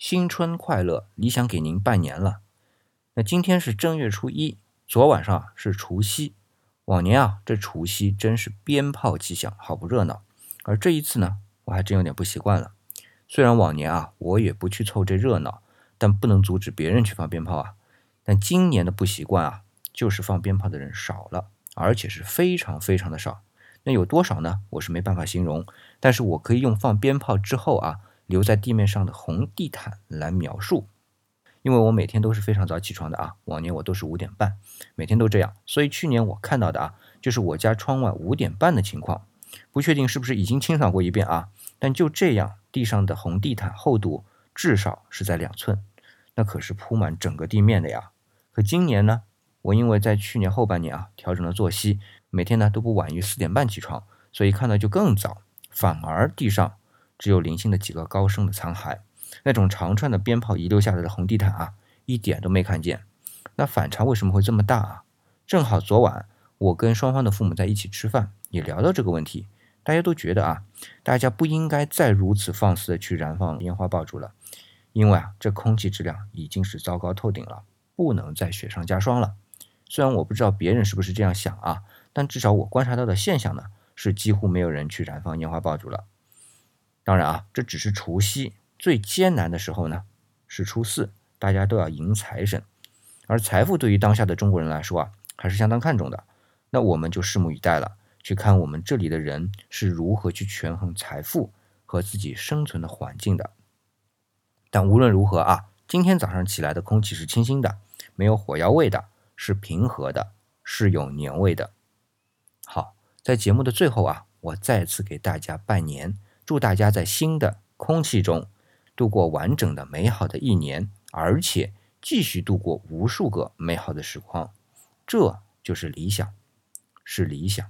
新春快乐，理想给您拜年了。那今天是正月初一，昨晚上是除夕。往年啊，这除夕真是鞭炮齐响，好不热闹。而这一次呢，我还真有点不习惯了。虽然往年啊，我也不去凑这热闹，但不能阻止别人去放鞭炮啊。但今年的不习惯啊，就是放鞭炮的人少了，而且是非常非常的少。那有多少呢？我是没办法形容，但是我可以用放鞭炮之后啊。留在地面上的红地毯来描述，因为我每天都是非常早起床的啊，往年我都是五点半，每天都这样，所以去年我看到的啊，就是我家窗外五点半的情况，不确定是不是已经清扫过一遍啊，但就这样，地上的红地毯厚度至少是在两寸，那可是铺满整个地面的呀。可今年呢，我因为在去年后半年啊调整了作息，每天呢都不晚于四点半起床，所以看到就更早，反而地上。只有零星的几个高声的残骸，那种长串的鞭炮遗留下来的红地毯啊，一点都没看见。那反差为什么会这么大啊？正好昨晚我跟双方的父母在一起吃饭，也聊到这个问题，大家都觉得啊，大家不应该再如此放肆的去燃放烟花爆竹了，因为啊，这空气质量已经是糟糕透顶了，不能再雪上加霜了。虽然我不知道别人是不是这样想啊，但至少我观察到的现象呢，是几乎没有人去燃放烟花爆竹了。当然啊，这只是除夕最艰难的时候呢，是初四，大家都要迎财神，而财富对于当下的中国人来说啊，还是相当看重的。那我们就拭目以待了，去看我们这里的人是如何去权衡财富和自己生存的环境的。但无论如何啊，今天早上起来的空气是清新的，没有火药味的，是平和的，是有年味的。好，在节目的最后啊，我再次给大家拜年。祝大家在新的空气中度过完整的、美好的一年，而且继续度过无数个美好的时光。这就是理想，是理想。